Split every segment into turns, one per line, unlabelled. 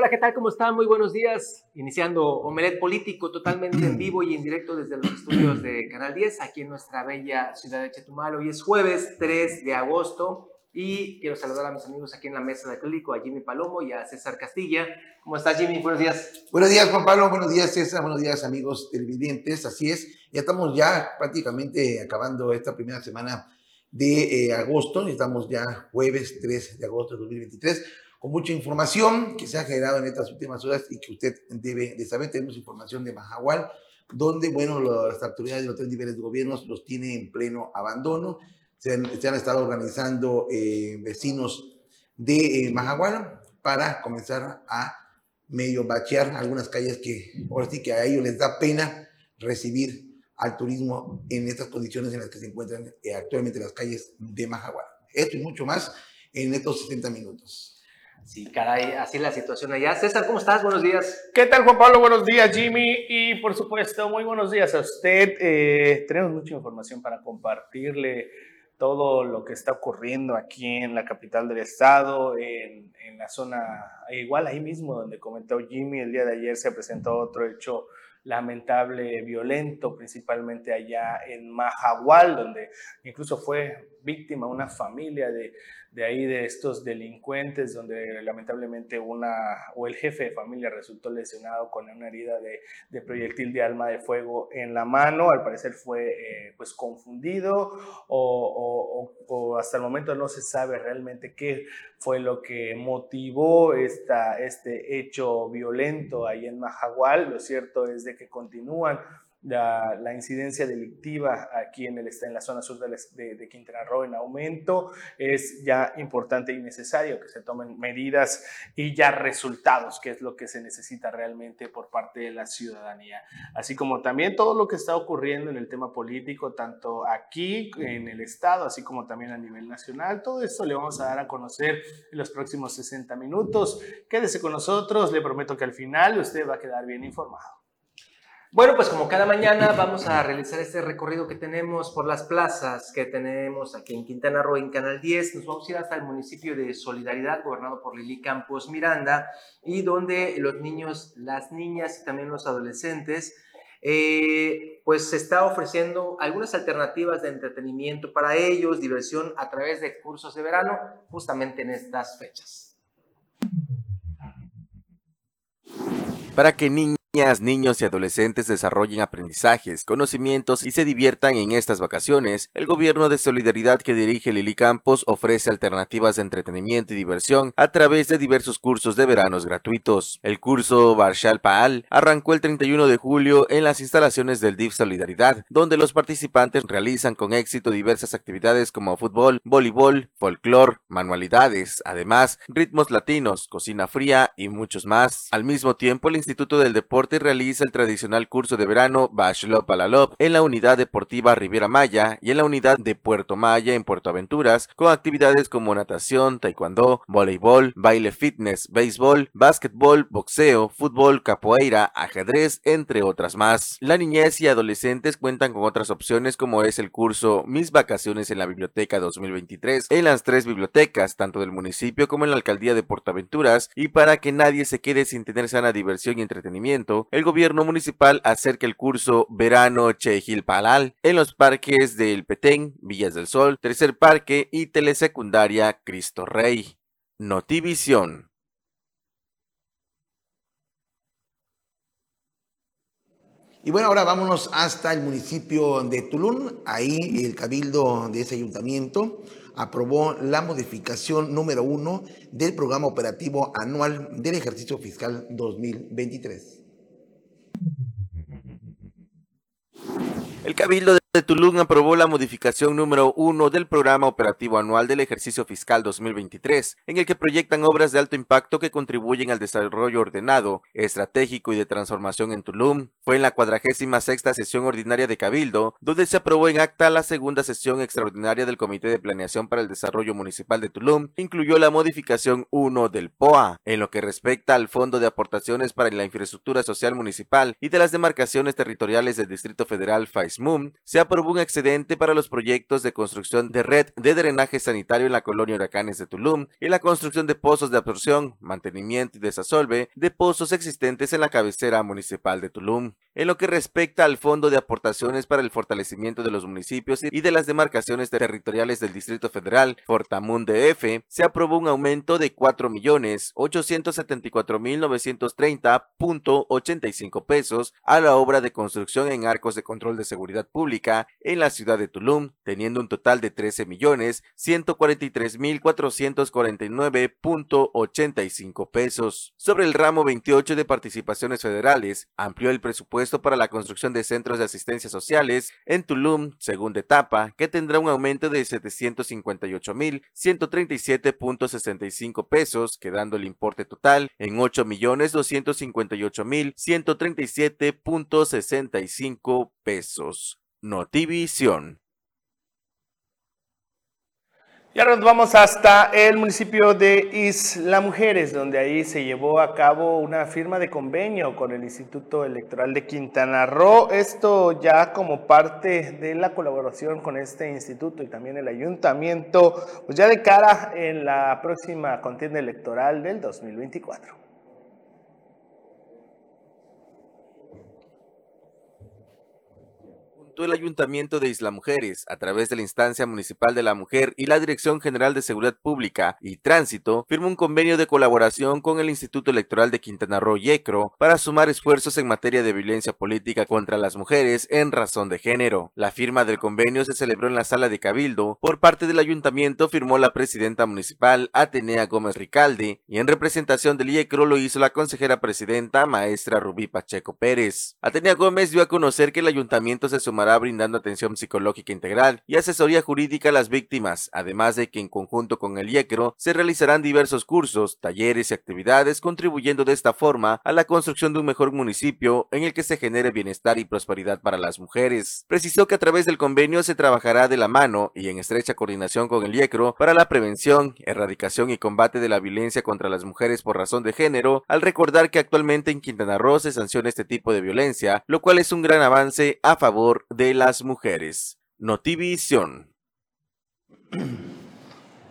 Hola, ¿qué tal? ¿Cómo están? Muy buenos días. Iniciando Omelet Político totalmente en vivo y en directo desde los estudios de Canal 10, aquí en nuestra bella ciudad de Chetumal. Hoy es jueves 3 de agosto y quiero saludar a mis amigos aquí en la mesa de acrílico, a Jimmy Palomo y a César Castilla. ¿Cómo estás, Jimmy? Buenos días.
Buenos días, Juan Pablo. Buenos días, César. Buenos días, amigos televidentes. Así es, ya estamos ya prácticamente acabando esta primera semana de eh, agosto. Estamos ya jueves 3 de agosto de 2023 con mucha información que se ha generado en estas últimas horas y que usted debe de saber. Tenemos información de Mahahual, donde, bueno, las autoridades de los tres niveles de gobierno los tienen en pleno abandono. Se han, estado organizando eh, vecinos de eh, Mahahual para comenzar a medio bachear algunas calles que ahora sí que a ellos les da pena recibir al turismo en estas condiciones en las que se encuentran eh, actualmente las calles de Mahahual. Esto y mucho más en estos 60 minutos.
Sí, caray, así la situación allá. César, ¿cómo estás? Buenos días.
¿Qué tal, Juan Pablo? Buenos días, Jimmy. Y por supuesto, muy buenos días a usted. Eh, tenemos mucha información para compartirle todo lo que está ocurriendo aquí en la capital del estado, en, en la zona, igual ahí mismo donde comentó Jimmy, el día de ayer se presentó otro hecho lamentable, violento, principalmente allá en Mahahual, donde incluso fue víctima una familia de, de ahí de estos delincuentes, donde lamentablemente una o el jefe de familia resultó lesionado con una herida de, de proyectil de alma de fuego en la mano, al parecer fue eh, pues confundido o, o, hasta el momento no se sabe realmente qué fue lo que motivó esta, este hecho violento ahí en Mahahual. Lo cierto es de que continúan la, incidencia delictiva aquí en, el, en la zona sur de, de, Quintana Roo en aumento, es ya importante y necesario que se tomen medidas y ya resultados, que es lo que se necesita realmente por parte de la ciudadanía. Así como también todo lo que está ocurriendo en el tema político, tanto aquí en el Estado, así como también a nivel nacional, todo esto le vamos a dar a conocer en los próximos 60 minutos. Quédese con nosotros, le prometo que al final usted va a quedar bien informado.
Bueno, pues como cada mañana vamos a realizar este recorrido que tenemos por las plazas que tenemos aquí en Quintana Roo, en Canal 10. Nos vamos a ir hasta el municipio de Solidaridad, gobernado por Lili Campos Miranda, y donde los niños, las niñas y también los adolescentes, eh, pues se está ofreciendo algunas alternativas de entretenimiento para ellos, diversión a través de cursos de verano, justamente en estas fechas.
Para que niños niñas, niños y adolescentes desarrollen aprendizajes, conocimientos y se diviertan en estas vacaciones, el gobierno de solidaridad que dirige Lili Campos ofrece alternativas de entretenimiento y diversión a través de diversos cursos de veranos gratuitos. El curso Barshal Paal arrancó el 31 de julio en las instalaciones del DIF Solidaridad, donde los participantes realizan con éxito diversas actividades como fútbol, voleibol, folclor, manualidades, además ritmos latinos, cocina fría y muchos más. Al mismo tiempo, el Instituto del Deporte realiza el tradicional curso de verano Bashlop Palalop en la unidad deportiva Riviera Maya y en la unidad de Puerto Maya en Puerto Aventuras, con actividades como natación, taekwondo, voleibol, baile fitness, béisbol, básquetbol, boxeo, fútbol, capoeira, ajedrez, entre otras más. La niñez y adolescentes cuentan con otras opciones como es el curso Mis vacaciones en la biblioteca 2023 en las tres bibliotecas, tanto del municipio como en la alcaldía de Puerto Aventuras, y para que nadie se quede sin tener sana diversión y entretenimiento, el gobierno municipal acerca el curso Verano Palal en los parques del Petén, Villas del Sol, Tercer Parque y Telesecundaria Cristo Rey. Notivisión.
Y bueno, ahora vámonos hasta el municipio de Tulum. Ahí el cabildo de ese ayuntamiento aprobó la modificación número uno del programa operativo anual del ejercicio fiscal 2023.
El Cabildo de Tulum aprobó la modificación número uno del programa operativo anual del ejercicio fiscal 2023, en el que proyectan obras de alto impacto que contribuyen al desarrollo ordenado, estratégico y de transformación en Tulum. Fue en la cuadragésima sexta sesión ordinaria de Cabildo, donde se aprobó en acta la segunda sesión extraordinaria del Comité de Planeación para el Desarrollo Municipal de Tulum, incluyó la modificación 1 del POA, en lo que respecta al Fondo de Aportaciones para la Infraestructura Social Municipal y de las demarcaciones territoriales del Distrito Federal FAISMUM, se aprobó un excedente para los proyectos de construcción de red de drenaje sanitario en la colonia Huracanes de Tulum y la construcción de pozos de absorción, mantenimiento y desasolve de pozos existentes en la cabecera municipal de Tulum. En lo que respecta al Fondo de Aportaciones para el Fortalecimiento de los Municipios y de las Demarcaciones Territoriales del Distrito Federal, Fortamun DF, se aprobó un aumento de 4.874.930.85 pesos a la obra de construcción en arcos de control de seguridad pública en la ciudad de Tulum, teniendo un total de 13.143.449.85 pesos. Sobre el ramo 28 de participaciones federales, amplió el presupuesto para la construcción de centros de asistencia sociales en Tulum, segunda etapa, que tendrá un aumento de 758.137.65 pesos, quedando el importe total en 8.258.137.65 pesos. Notivisión.
Y ahora nos vamos hasta el municipio de Isla Mujeres, donde ahí se llevó a cabo una firma de convenio con el Instituto Electoral de Quintana Roo. Esto ya como parte de la colaboración con este instituto y también el ayuntamiento, pues ya de cara en la próxima contienda electoral del 2024.
El Ayuntamiento de Isla Mujeres, a través de la Instancia Municipal de la Mujer y la Dirección General de Seguridad Pública y Tránsito, firmó un convenio de colaboración con el Instituto Electoral de Quintana Roo YECRO para sumar esfuerzos en materia de violencia política contra las mujeres en razón de género. La firma del convenio se celebró en la sala de Cabildo. Por parte del Ayuntamiento firmó la presidenta municipal Atenea Gómez Ricalde y en representación del YECRO lo hizo la consejera presidenta maestra Rubí Pacheco Pérez. Atenea Gómez dio a conocer que el ayuntamiento se sumará brindando atención psicológica integral y asesoría jurídica a las víctimas, además de que en conjunto con el IECRO se realizarán diversos cursos, talleres y actividades contribuyendo de esta forma a la construcción de un mejor municipio en el que se genere bienestar y prosperidad para las mujeres. Precisó que a través del convenio se trabajará de la mano y en estrecha coordinación con el IECRO para la prevención, erradicación y combate de la violencia contra las mujeres por razón de género, al recordar que actualmente en Quintana Roo se sanciona este tipo de violencia, lo cual es un gran avance a favor de las mujeres. Notivisión.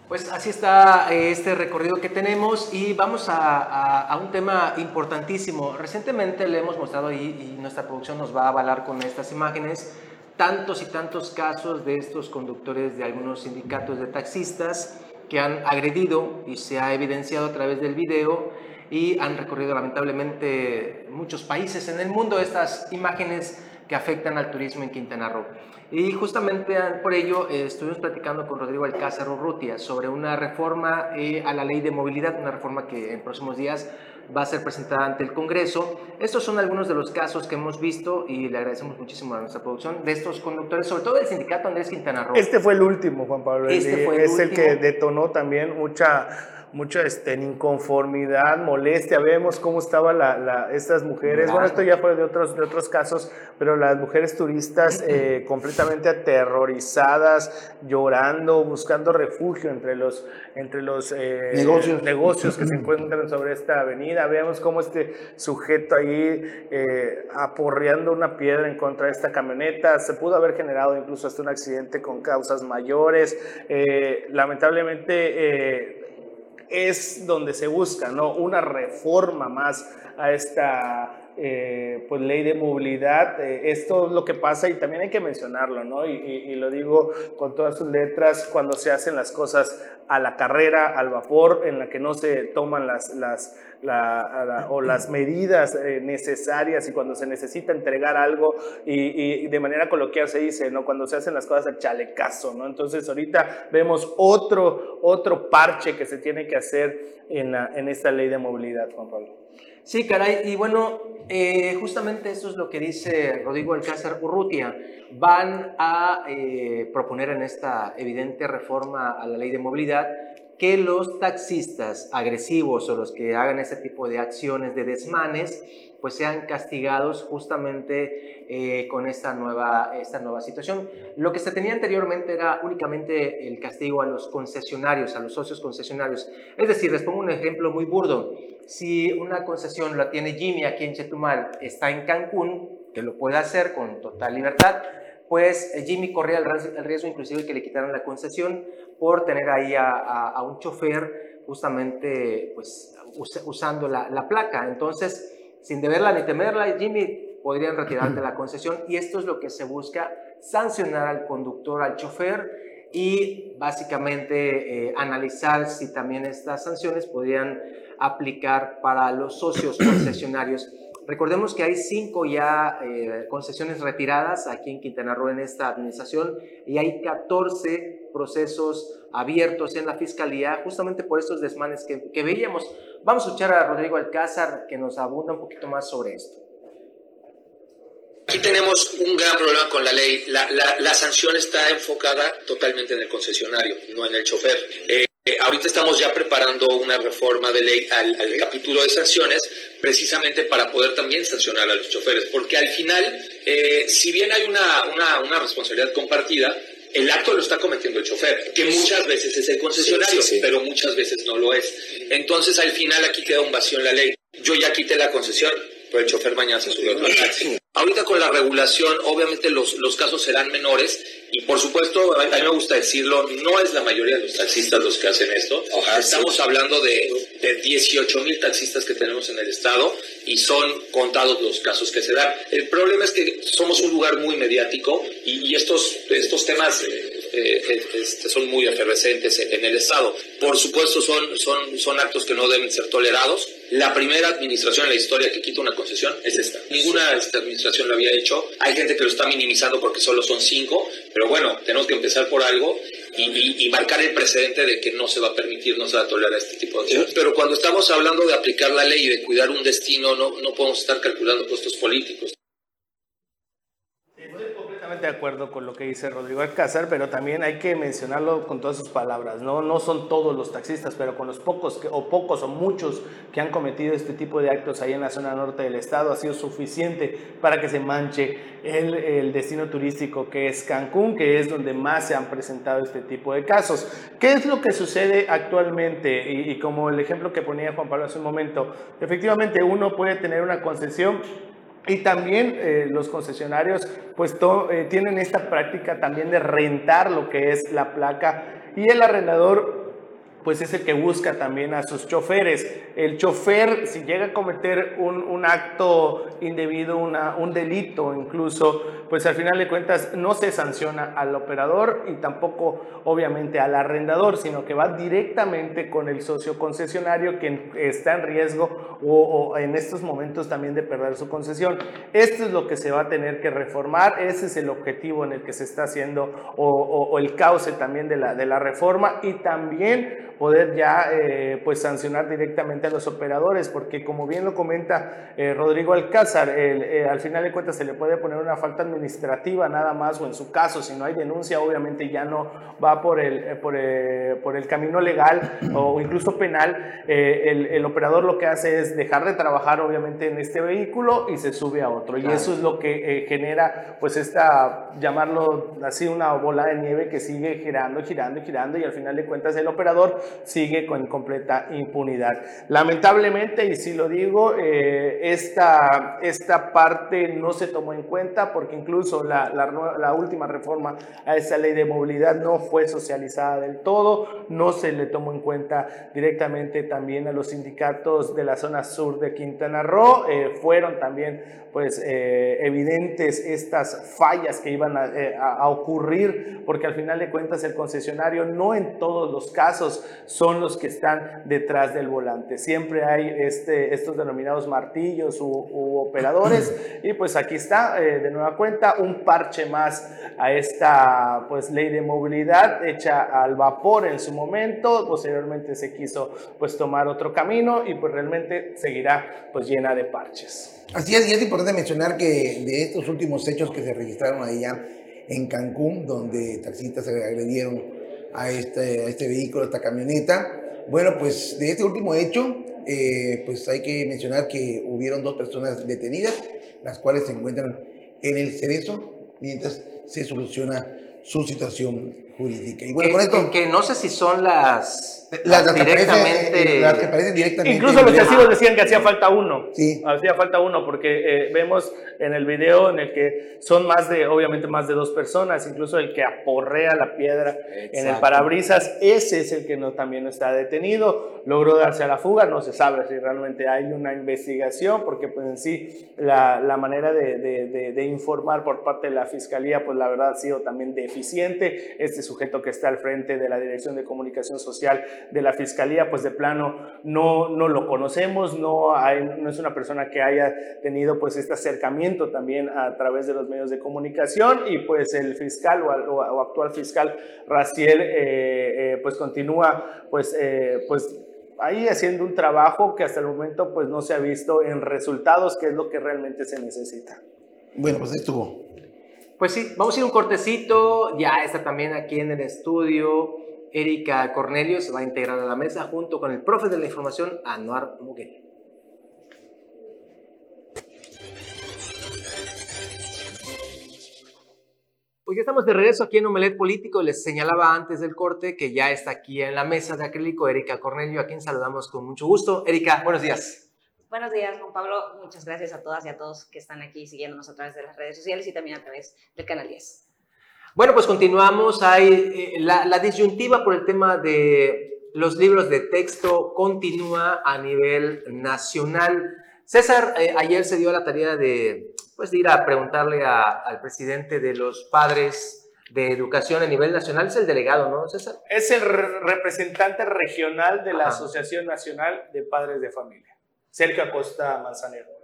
Pues así está eh, este recorrido que tenemos y vamos a, un tema importantísimo. Recientemente le hemos mostrado ahí y nuestra producción nos va a avalar con estas imágenes tantos y tantos casos de estos conductores de algunos sindicatos de taxistas que han agredido y se ha evidenciado a través del video y han recorrido lamentablemente muchos países en el mundo estas imágenes que afectan al turismo en Quintana Roo. Y justamente por ello eh, estuvimos platicando con Rodrigo Alcázar Urrutia sobre una reforma eh, a la ley de movilidad, una reforma que en próximos días va a ser presentada ante el Congreso. Estos son algunos de los casos que hemos visto y le agradecemos muchísimo a nuestra producción de estos conductores, sobre todo del sindicato Andrés Quintana Roo.
Este fue el último, Juan Pablo. Este fue el es el que detonó también mucha mucha este, inconformidad, molestia. Vemos cómo estaban la, estas mujeres. Bueno, esto ya fue de otros, de otros casos, pero las mujeres turistas eh, completamente aterrorizadas, llorando, buscando refugio entre los, entre los eh, negocios. negocios que se encuentran sobre esta avenida. Vemos cómo este sujeto ahí eh, aporreando una piedra en contra de esta camioneta. Se pudo haber generado incluso hasta un accidente con causas mayores. lamentablemente es donde se busca, ¿no? Una reforma más a esta eh, pues ley de movilidad. Eh, esto es lo que pasa y también hay que mencionarlo, ¿no? Y, lo digo con todas sus letras, cuando se hacen las cosas a la carrera, al vapor, en la que no se toman las, las, o las medidas eh, necesarias y cuando se necesita entregar algo y, de manera coloquial se dice, ¿no? Cuando se hacen las cosas al chalecazo, ¿no? Entonces ahorita vemos otro, otro parche que se tiene que hacer en, en esta ley de movilidad, Juan Pablo.
Sí, caray, y bueno, eh, justamente eso es lo que dice Rodrigo Alcázar Urrutia. Van a eh, proponer en esta evidente reforma a la ley de movilidad que los taxistas agresivos o los que hagan ese tipo de acciones de desmanes pues sean castigados justamente eh, con esta nueva, esta nueva situación. Lo que se tenía anteriormente era únicamente el castigo a los concesionarios, a los socios concesionarios. Es decir, les pongo un ejemplo muy burdo. Si una concesión la tiene Jimmy aquí en Chetumal, está en Cancún, que lo puede hacer con total libertad, pues eh, Jimmy corría el riesgo, inclusive que le quitaran la concesión por tener ahí a, un chofer justamente pues usando la, la, placa. Entonces, sin deberla ni temerla, Jimmy podrían retirarte la concesión y esto es lo que se busca, sancionar al conductor, al chofer y básicamente eh, analizar si también estas sanciones podrían aplicar para los socios concesionarios. Recordemos que hay cinco ya eh, concesiones retiradas aquí en Quintana Roo en esta administración y hay 14 procesos abiertos en la fiscalía justamente por estos desmanes que, que veíamos. Vamos a escuchar a Rodrigo Alcázar que nos abunda un poquito más sobre esto.
Aquí tenemos un gran problema con la ley. La, la, sanción está enfocada totalmente en el concesionario, no en el chofer. Eh, ahorita estamos ya preparando una reforma de ley al, capítulo de sanciones, precisamente para poder también sancionar a los choferes, porque al final, eh, si bien hay una, una, una responsabilidad compartida, el acto lo está cometiendo el chofer, que muchas veces es el concesionario, pero muchas veces no lo es. Entonces, al final aquí queda un vacío en la ley. Yo ya quité la concesión, pero el chofer mañana se subió al taxi. Ahorita con la regulación, obviamente los, los casos serán menores y por supuesto, a mí me gusta decirlo, no es la mayoría de los taxistas los que hacen esto. Estamos hablando de, de 18 mil taxistas que tenemos en el estado y son contados los casos que se dan. El problema es que somos un lugar muy mediático y, estos, estos temas eh, eh, este, son muy efervescentes en el estado. Por supuesto, son, son, son actos que no deben ser tolerados. La primera administración en la historia que quita una concesión es esta. Ninguna administración lo había hecho. Hay gente que lo está minimizando porque solo son cinco, pero bueno, tenemos que empezar por algo y, marcar el precedente de que no se va a permitir, no se va a tolerar este tipo de cosas. Pero cuando estamos hablando de aplicar la ley y de cuidar un destino, no, no podemos estar calculando costos políticos
de acuerdo con lo que dice Rodrigo Alcázar, pero también hay que mencionarlo con todas sus palabras. No, no son todos los taxistas, pero con los pocos que, o pocos o muchos que han cometido este tipo de actos ahí en la zona norte del estado ha sido suficiente para que se manche el, el destino turístico que es Cancún, que es donde más se han presentado este tipo de casos. ¿Qué es lo que sucede actualmente? Y, y como el ejemplo que ponía Juan Pablo hace un momento, efectivamente uno puede tener una concesión y también eh, los concesionarios pues eh, tienen esta práctica también de rentar lo que es la placa y el arrendador pues es el que busca también a sus choferes. El chofer, si llega a cometer un, acto indebido, una, un delito incluso, pues al final de cuentas no se sanciona al operador y tampoco obviamente al arrendador, sino que va directamente con el socio concesionario que está en riesgo o, en estos momentos también de perder su concesión. Esto es lo que se va a tener que reformar, ese es el objetivo en el que se está haciendo o, el cauce también de la, de la reforma y también poder ya eh, pues sancionar directamente a los operadores, porque como bien lo comenta eh, Rodrigo Alcázar, eh, al final de cuentas se le puede poner una falta administrativa nada más, o en su caso, si no hay denuncia, obviamente ya no va por el, por, por el camino legal o incluso penal, el, el, operador lo que hace es dejar de trabajar obviamente en este vehículo y se sube a otro, y eso es lo que genera pues esta, llamarlo así, una bola de nieve que sigue girando, girando, girando, y al final de cuentas el operador sigue con completa impunidad. Lamentablemente, y si lo digo, eh, esta, esta parte no se tomó en cuenta porque incluso la, la, última reforma a esa ley de movilidad no fue socializada del todo, no se le tomó en cuenta directamente también a los sindicatos de la zona sur de Quintana Roo, eh, fueron también pues eh, evidentes estas fallas que iban a, a ocurrir porque al final de cuentas el concesionario no en todos los casos son los que están detrás del volante. Siempre hay este, estos denominados martillos u, operadores y pues aquí está eh, de nueva cuenta un parche más a esta pues ley de movilidad hecha al vapor en su momento, posteriormente se quiso pues tomar otro camino y pues realmente seguirá pues llena de parches.
Así es, y es importante mencionar que de estos últimos hechos que se registraron allá en Cancún, donde taxistas se agredieron a este, a este vehículo, a esta camioneta. Bueno, pues de este último hecho, eh, pues hay que mencionar que hubieron dos personas detenidas, las cuales se encuentran en el cerezo mientras se soluciona su situación jurídica. Y
bueno, con esto... que no sé si son las
las, que directamente, las que aparecen directamente.
Incluso los testigos decían que hacía falta uno. Sí. Hacía falta uno porque eh, vemos en el video en el que son más de, obviamente más de dos personas, incluso el que aporrea la piedra en el parabrisas, ese es el que no, también está detenido, logró darse a la fuga, no se sabe si realmente hay una investigación, porque pues en sí la, la manera de, de, de, informar por parte de la fiscalía, pues la verdad ha sido también deficiente. Este sujeto que está al frente de la Dirección de Comunicación Social de la Fiscalía, pues de plano no, no lo conocemos, no, hay, no es una persona que haya tenido pues este acercamiento también a través de los medios de comunicación y pues el fiscal o, actual fiscal Raciel eh, eh, pues continúa pues, eh, pues ahí haciendo un trabajo que hasta el momento pues no se ha visto en resultados, que es lo que realmente se necesita.
Bueno, pues estuvo.
Pues sí, vamos a ir un cortecito, ya está también aquí en el estudio Erika Cornelio se va a integrar a la mesa junto con el profe de la información, Anuar Muguel. Pues ya estamos de regreso aquí en Omelet Político. Les señalaba antes del corte que ya está aquí en la mesa de acrílico Erika Cornelio, a quien saludamos con mucho gusto. Erika, buenos días.
Buenos días, Juan Pablo. Muchas gracias a todas y a todos que están aquí siguiéndonos a través de las redes sociales y también a través del canal 10.
Bueno, pues continuamos. Hay eh, la, disyuntiva por el tema de los libros de texto continúa a nivel nacional. César eh, ayer se dio la tarea de, pues, ir a preguntarle al presidente de los padres de educación a nivel nacional, es el delegado, ¿no, César?
Es el representante regional de la Asociación Nacional de Padres de Familia, Sergio Acosta Manzanero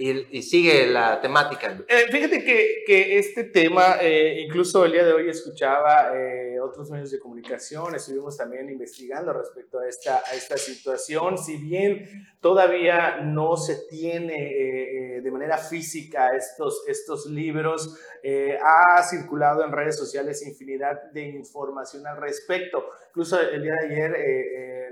y, sigue la temática.
Eh, fíjate que, que, este tema, eh, incluso el día de hoy escuchaba eh, otros medios de comunicación, estuvimos también investigando respecto a esta, a esta situación, si bien todavía no se tiene de manera física estos, estos libros, ha circulado en redes sociales infinidad de información al respecto. Incluso el día de ayer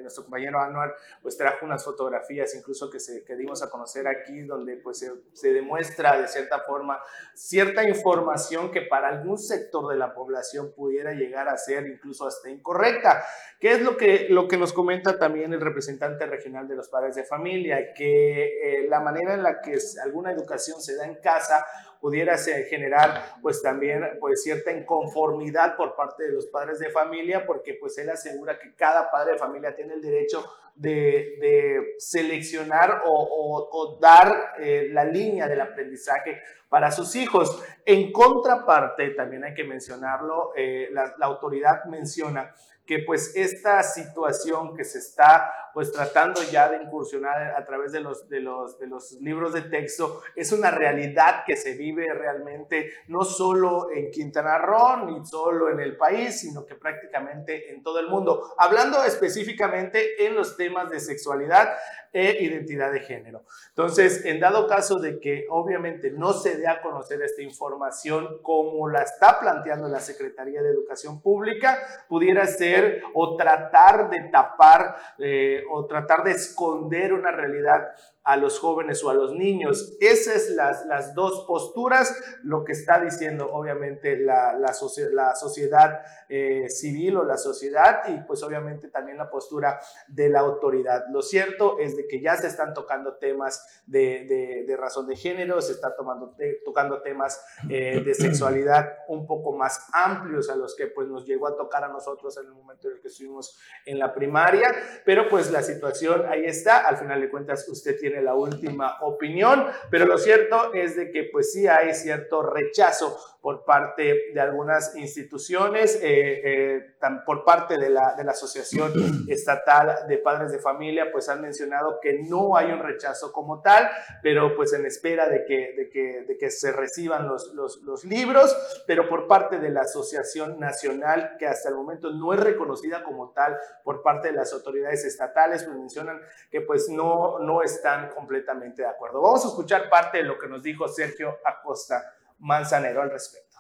nuestro compañero Anuar pues trajo unas fotografías incluso que, se, que dimos a conocer aquí donde pues se, demuestra de cierta forma cierta información que para algún sector de la población pudiera llegar a ser incluso hasta incorrecta. ¿Qué es lo que, lo que nos comenta también el representante regional de los padres de familia? Que eh, la manera en la que alguna educación se da en casa pudiera generar pues también pues cierta inconformidad por parte de los padres de familia porque pues él asegura que cada padre de familia tiene el derecho de, seleccionar o, dar eh, la línea del aprendizaje para sus hijos. En contraparte, también hay que mencionarlo, eh, la autoridad menciona que pues esta situación que se está pues tratando ya de incursionar a través de los, de los, de los libros de texto es una realidad que se vive realmente no solo en Quintana Roo ni solo en el país, sino que prácticamente en todo el mundo. Hablando específicamente en los temas de sexualidad e identidad de género. Entonces, en dado caso de que obviamente no se dé a conocer esta información como la está planteando la Secretaría de Educación Pública, pudiera ser o tratar de tapar eh, o tratar de esconder una realidad a los jóvenes o a los niños. Esas las, las dos posturas, lo que está diciendo obviamente la, la, la sociedad eh, civil o la sociedad y pues obviamente también la postura de la autoridad. Lo cierto es de que ya se están tocando temas de, de, razón de género, se están tomando, tocando temas eh, de sexualidad un poco más amplios a los que pues nos llegó a tocar a nosotros en el momento en el que estuvimos en la primaria, pero pues la situación ahí está, al final de cuentas usted tiene la última opinión, pero lo cierto es de que pues sí hay cierto rechazo por parte de algunas instituciones, eh, eh, por parte de la, de la Asociación Estatal de Padres de Familia, pues han mencionado que no hay un rechazo como tal, pero pues en espera de que, de que, de que se reciban los, los, los libros, pero por parte de la Asociación Nacional, que hasta el momento no es reconocida como tal por parte de las autoridades estatales, pues mencionan que pues no, no están completamente de acuerdo. Vamos a escuchar parte de lo que nos dijo Sergio Acosta Manzanero al respecto.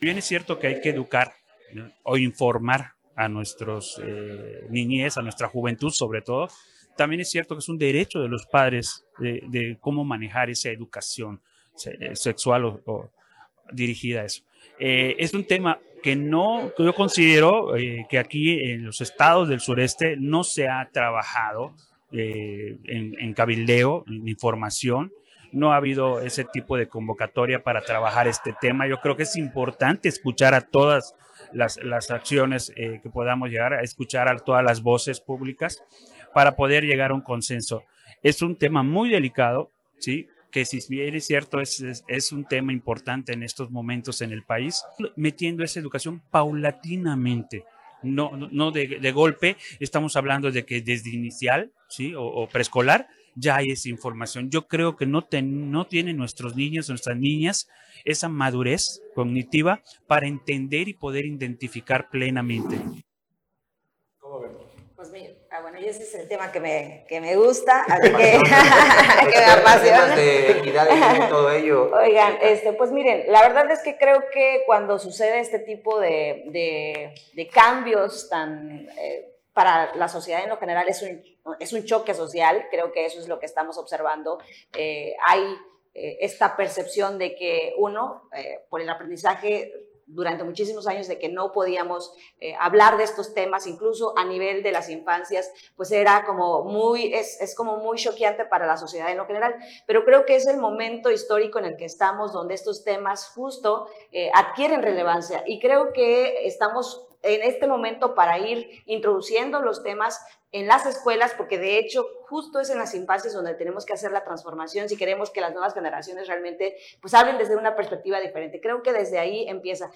Bien es cierto que hay que educar o informar a nuestros eh, niñez, a nuestra juventud sobre todo. También es cierto que es un derecho de los padres de, cómo manejar esa educación sexual o, dirigida a eso. Eh, es un tema que no, yo considero eh, que aquí en los estados del sureste no se ha trabajado eh, en, en, cabildeo, en información, no ha habido ese tipo de convocatoria para trabajar este tema. Yo creo que es importante escuchar a todas las, las acciones eh, que podamos llegar, a escuchar a todas las voces públicas para poder llegar a un consenso. Es un tema muy delicado, ¿sí? que si bien es cierto, es, es, un tema importante en estos momentos en el país, metiendo esa educación paulatinamente. No, no de, golpe, estamos hablando de que desde inicial ¿sí? o preescolar ya hay esa información. Yo creo que no, no tienen nuestros niños, nuestras niñas, esa madurez cognitiva para entender y poder identificar plenamente.
Pues mira, ah, bueno, y ese es el tema que me, que me gusta, así que, que me apasiona.
de equidad y todo ello.
Oigan, este, pues miren, la verdad es que creo que cuando sucede este tipo de, de, de cambios tan... Eh, para la sociedad en lo general es un, es un choque social, creo que eso es lo que estamos observando. Eh, hay eh, esta percepción de que uno, eh, por el aprendizaje durante muchísimos años de que no podíamos hablar de estos temas, incluso a nivel de las infancias, pues era como muy, es, es, como muy choqueante para la sociedad en lo general, pero creo que es el momento histórico en el que estamos donde estos temas justo adquieren relevancia y creo que estamos en este momento para ir introduciendo los temas en las escuelas, porque de hecho justo es en las infancias donde tenemos que hacer la transformación si queremos que las nuevas generaciones realmente pues hablen desde una perspectiva diferente. Creo que desde ahí empieza.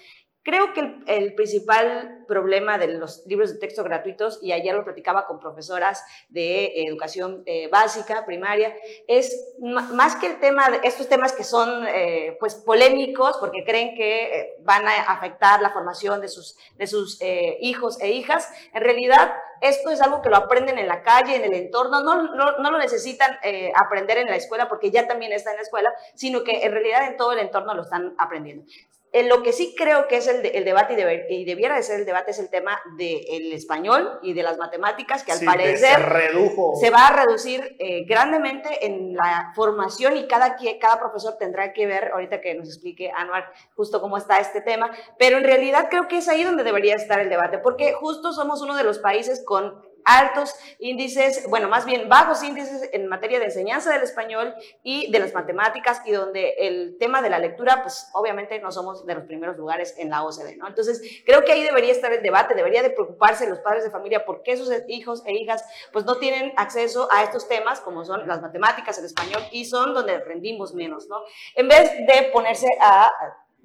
Creo que el, principal problema de los libros de texto gratuitos, y ayer lo platicaba con profesoras de educación eh, básica, primaria, es más que el tema, de estos temas que son eh, pues polémicos, porque creen que eh, van a afectar la formación de sus, de sus eh, hijos e hijas, en realidad esto es algo que lo aprenden en la calle, en el entorno, no, no, no lo necesitan eh, aprender en la escuela porque ya también está en la escuela, sino que en realidad en todo el entorno lo están aprendiendo. En lo que sí creo que es el, de, el debate y, debiera de ser el debate es el tema del español y de las matemáticas, que al sí, parecer
se, redujo.
se va a reducir eh, grandemente en la formación y cada, cada profesor tendrá que ver, ahorita que nos explique Anuar justo cómo está este tema, pero en realidad creo que es ahí donde debería estar el debate, porque justo somos uno de los países con altos índices, bueno, más bien bajos índices en materia de enseñanza del español y de las matemáticas y donde el tema de la lectura, pues obviamente no somos de los primeros lugares en la OCDE, ¿no? Entonces, creo que ahí debería estar el debate, debería de preocuparse los padres de familia por qué sus hijos e hijas pues no tienen acceso a estos temas como son las matemáticas, el español y son donde rendimos menos, ¿no? En vez de ponerse a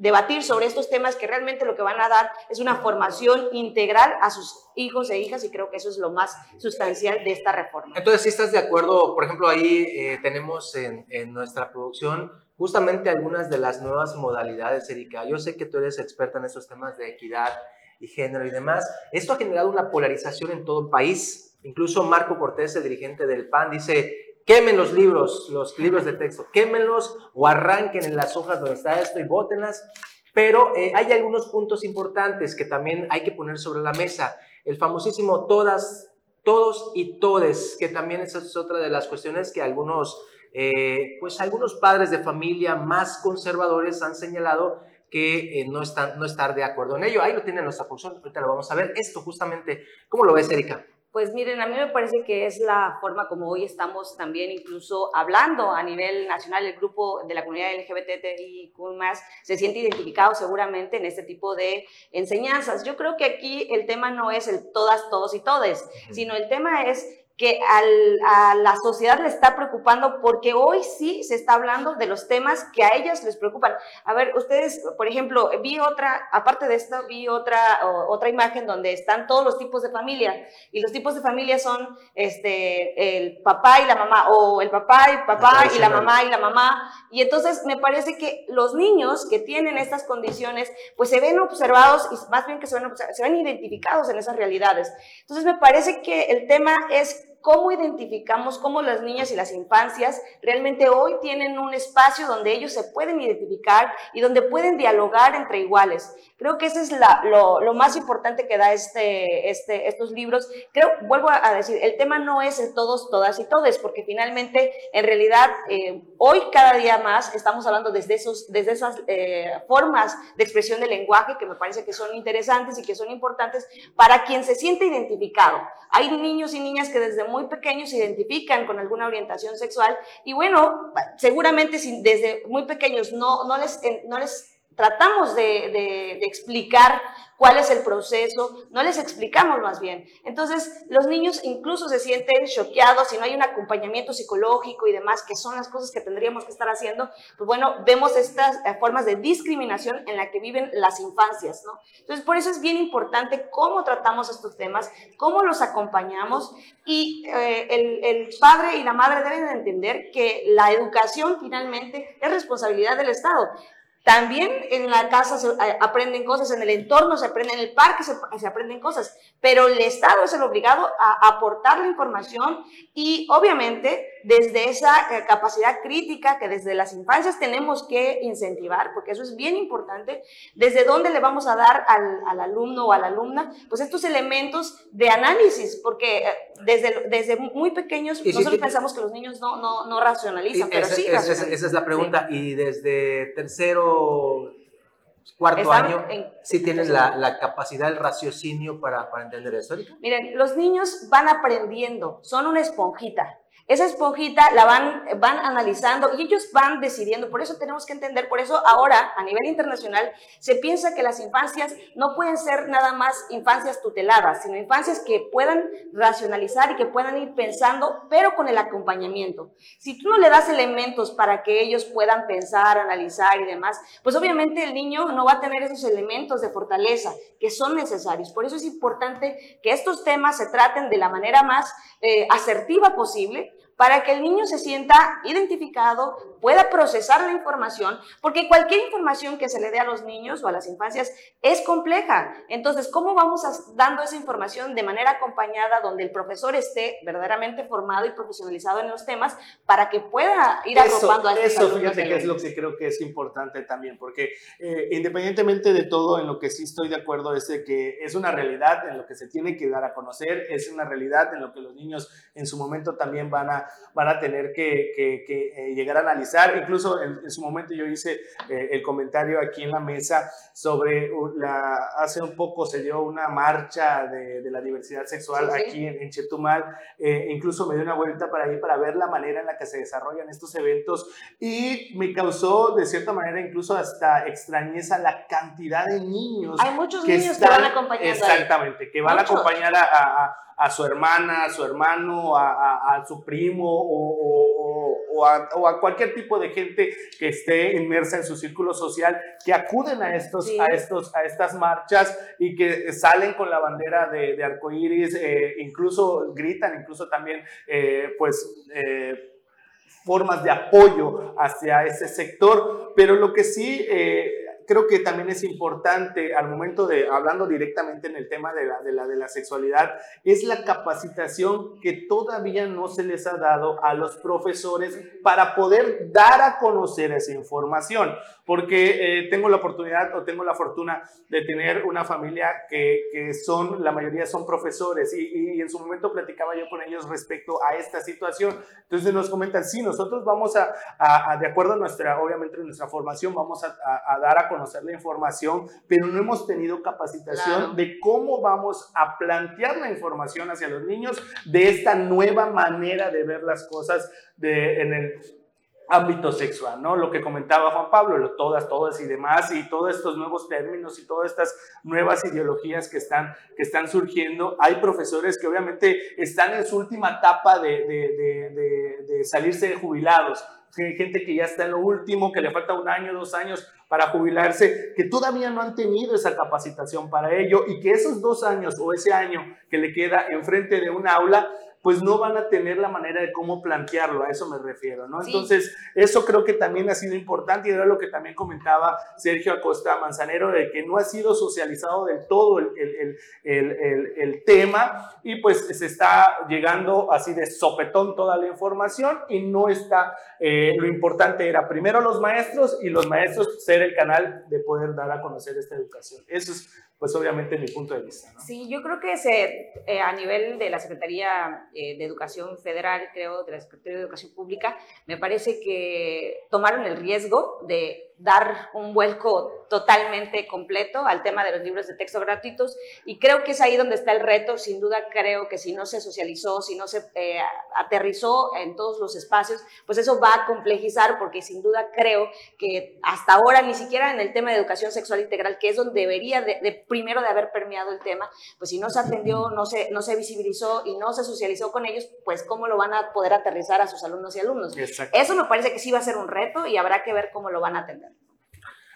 debatir sobre estos temas que realmente lo que van a dar es una formación integral a sus hijos e hijas y creo que eso es lo más sustancial de esta reforma.
Entonces, si estás de acuerdo, por ejemplo, ahí eh, tenemos en, en, nuestra producción justamente algunas de las nuevas modalidades, Erika. Yo sé que tú eres experta en estos temas de equidad y género y demás. Esto ha generado una polarización en todo el país. Incluso Marco Cortés, el dirigente del PAN, dice, quemen los libros, los libros de texto, quémenlos o arranquen en las hojas donde está esto y bótenlas. Pero eh, hay algunos puntos importantes que también hay que poner sobre la mesa. El famosísimo todas, todos y todes, que también esa es otra de las cuestiones que algunos, eh, pues algunos padres de familia más conservadores han señalado que eh, no, están, no estar de acuerdo en ello. Ahí lo tiene nuestra función, ahorita lo vamos a ver. Esto justamente, ¿cómo lo ves, Erika?
Pues miren, a mí me parece que es la forma como hoy estamos también incluso hablando a nivel nacional. El grupo de la comunidad LGBTI se siente identificado seguramente en este tipo de enseñanzas. Yo creo que aquí el tema no es el todas, todos y todes, sino el tema es que al, a la sociedad le está preocupando porque hoy sí se está hablando de los temas que a ellas les preocupan. A ver, ustedes, por ejemplo, vi otra, aparte de esto, vi otra, otra imagen donde están todos los tipos de familia y los tipos de familia son este, el papá y la mamá o el papá y papá y la mamá y la mamá. Y entonces me parece que los niños que tienen estas condiciones pues se ven observados y más bien que se ven, se ven identificados en esas realidades. Entonces me parece que el tema es cómo identificamos, cómo las niñas y las infancias realmente hoy tienen un espacio donde ellos se pueden identificar y donde pueden dialogar entre iguales. Creo que eso es lo, más importante que da este, este, estos libros. Creo, vuelvo a decir, el tema no es el todos, todas y todes, porque finalmente, en realidad, eh, hoy cada día más estamos hablando desde, esos, desde esas eh, formas de expresión del lenguaje que me parece que son interesantes y que son importantes para quien se siente identificado. Hay niños y niñas que desde muy pequeños se identifican con alguna orientación sexual. Y bueno, seguramente si desde muy pequeños no, no, les, no les tratamos de, de, de explicar cuál es el proceso, no les explicamos más bien. Entonces, los niños incluso se sienten choqueados si no hay un acompañamiento psicológico y demás, que son las cosas que tendríamos que estar haciendo. Pues bueno, vemos estas eh, formas de discriminación en la que viven las infancias, ¿no? Entonces, por eso es bien importante cómo tratamos estos temas, cómo los acompañamos y eh, el, el padre y la madre deben entender que la educación finalmente es responsabilidad del Estado. También en la casa se eh, aprenden cosas, en el entorno se aprenden, en el parque se, se, aprenden cosas, pero el Estado es el obligado a aportar la información y obviamente desde esa eh, capacidad crítica que desde las infancias tenemos que incentivar, porque eso es bien importante, desde dónde le vamos a dar al, al alumno o a la alumna, pues estos elementos de análisis, porque eh, desde, desde muy pequeños nosotros pensamos que los niños no, no, no racionalizan, pero
esa,
sí
esa,
racionalizan.
esa es la pregunta,
Sí.
y desde tercero cuarto
Están
año,
en-
sí tienes la, la capacidad, el raciocinio para, para entender eso.
Miren, los niños van aprendiendo, son una esponjita. Esa esponjita la van, van analizando y ellos van decidiendo. Por eso tenemos que entender, por eso ahora a nivel internacional se piensa que las infancias no pueden ser nada más infancias tuteladas, sino infancias que puedan racionalizar y que puedan ir pensando, pero con el acompañamiento. Si tú no le das elementos para que ellos puedan pensar, analizar y demás, pues obviamente el niño no va a tener esos elementos de fortaleza que son necesarios. Por eso es importante que estos temas se traten de la manera más eh, asertiva posible para que el niño se sienta identificado, pueda procesar la información, porque cualquier información que se le dé a los niños o a las infancias es compleja. Entonces, ¿cómo vamos dando esa información de manera acompañada donde el profesor esté verdaderamente formado y profesionalizado en los temas para que pueda ir agrupando a
eso fíjate que es lo que creo que es importante también, porque eh, independientemente de todo, en lo que sí estoy de acuerdo es de que es una realidad en lo que se tiene que dar a conocer, es una realidad en lo que los niños en su momento también van a, van a tener que, que- que, eh, llegar a analizar. Incluso en, en su momento yo hice eh, el comentario aquí en la mesa sobre la, hace un poco se dio una marcha de, de la diversidad sexual
Sí, sí.
aquí en, en Chetumal, eh, incluso me di una vuelta para ahí para ver la manera en la que se desarrollan estos eventos y me causó de cierta manera incluso hasta extrañeza la cantidad de niños
Hay muchos niños que van acompañando ahí.
exactamente que van
Muchos.
a acompañar a, a- a- a su hermana, a su hermano, a, a- a su primo o, o- o- o a, o a cualquier tipo de gente que esté inmersa en su círculo social, que acuden a, estos,
Sí.
a, estos, a estas marchas y que salen con la bandera de, de arcoíris, eh, incluso gritan, incluso también, eh, pues... eh, formas de apoyo hacia ese sector, pero lo que sí eh, creo que también es importante al momento de, hablando directamente en el tema de la, de la, de la sexualidad, es la capacitación que todavía no se les ha dado a los profesores para poder dar a conocer esa información, porque eh, tengo la oportunidad o tengo la fortuna de tener una familia que, que son, la mayoría son profesores y, y en su momento platicaba yo con ellos respecto a esta situación, entonces nos comentan, sí, nosotros vamos a, a- a, de acuerdo a nuestra, obviamente nuestra formación, vamos a, a- dar a conocer la información, pero no hemos tenido capacitación
Claro.
de cómo vamos a plantear la información hacia los niños de esta nueva manera de ver las cosas de, en el ámbito sexual, ¿no? Lo que comentaba Juan Pablo, lo todas, todas y demás, y todos estos nuevos términos y todas estas nuevas ideologías que están, que están surgiendo. Hay profesores que obviamente están en su última etapa de, de- de- de- salirse de jubilados. Hay gente que ya está en lo último, que le falta un año, dos años para jubilarse, que todavía no han tenido esa capacitación para ello y que esos dos años o ese año que le queda enfrente de un aula pues no van a tener la manera de cómo plantearlo, a eso me refiero, ¿no? Entonces, eso creo que también ha sido importante y era lo que también comentaba Sergio Acosta Manzanero, de que no ha sido socializado del todo el, el, el, el tema y pues se está llegando así de sopetón toda la información y no está, eh, lo importante era primero los maestros y los maestros ser el canal de poder dar a conocer esta educación. Eso es pues obviamente mi punto de vista.
Sí, yo creo que se, eh, a nivel de la Secretaría eh, de Educación Federal, creo, de la Secretaría de Educación Pública, me parece que tomaron el riesgo de dar un vuelco totalmente completo al tema de los libros de texto gratuitos y creo que es ahí donde está el reto. Sin duda creo que si no se socializó, si no se eh, aterrizó en todos los espacios, pues eso va a complejizar porque sin duda creo que hasta ahora ni siquiera en el tema de educación sexual integral, que es donde debería de, primero de haber permeado el tema, pues si no se atendió, no se, no se visibilizó y no se socializó con ellos, pues cómo lo van a poder aterrizar a sus alumnos y alumnos. Eso me parece que sí va a ser un reto y habrá que ver cómo lo van a atender.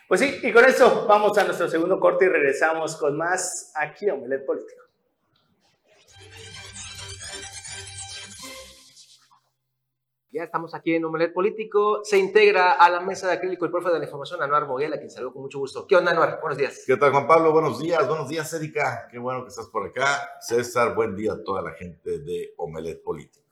Pues sí, y con eso vamos a nuestro segundo corte y regresamos con más aquí a Omelet Político.
Ya estamos aquí en Omelet Político. Se integra a la mesa de acrílico el profe de la información, Anuar Moguel, a quien saludo con mucho gusto. ¿Qué onda, Anuar? Buenos días.
¿Qué tal, Juan Pablo? Buenos días. Buenos días, Erika. Qué bueno que estás por acá. César, buen día a toda la gente de Omelet Político.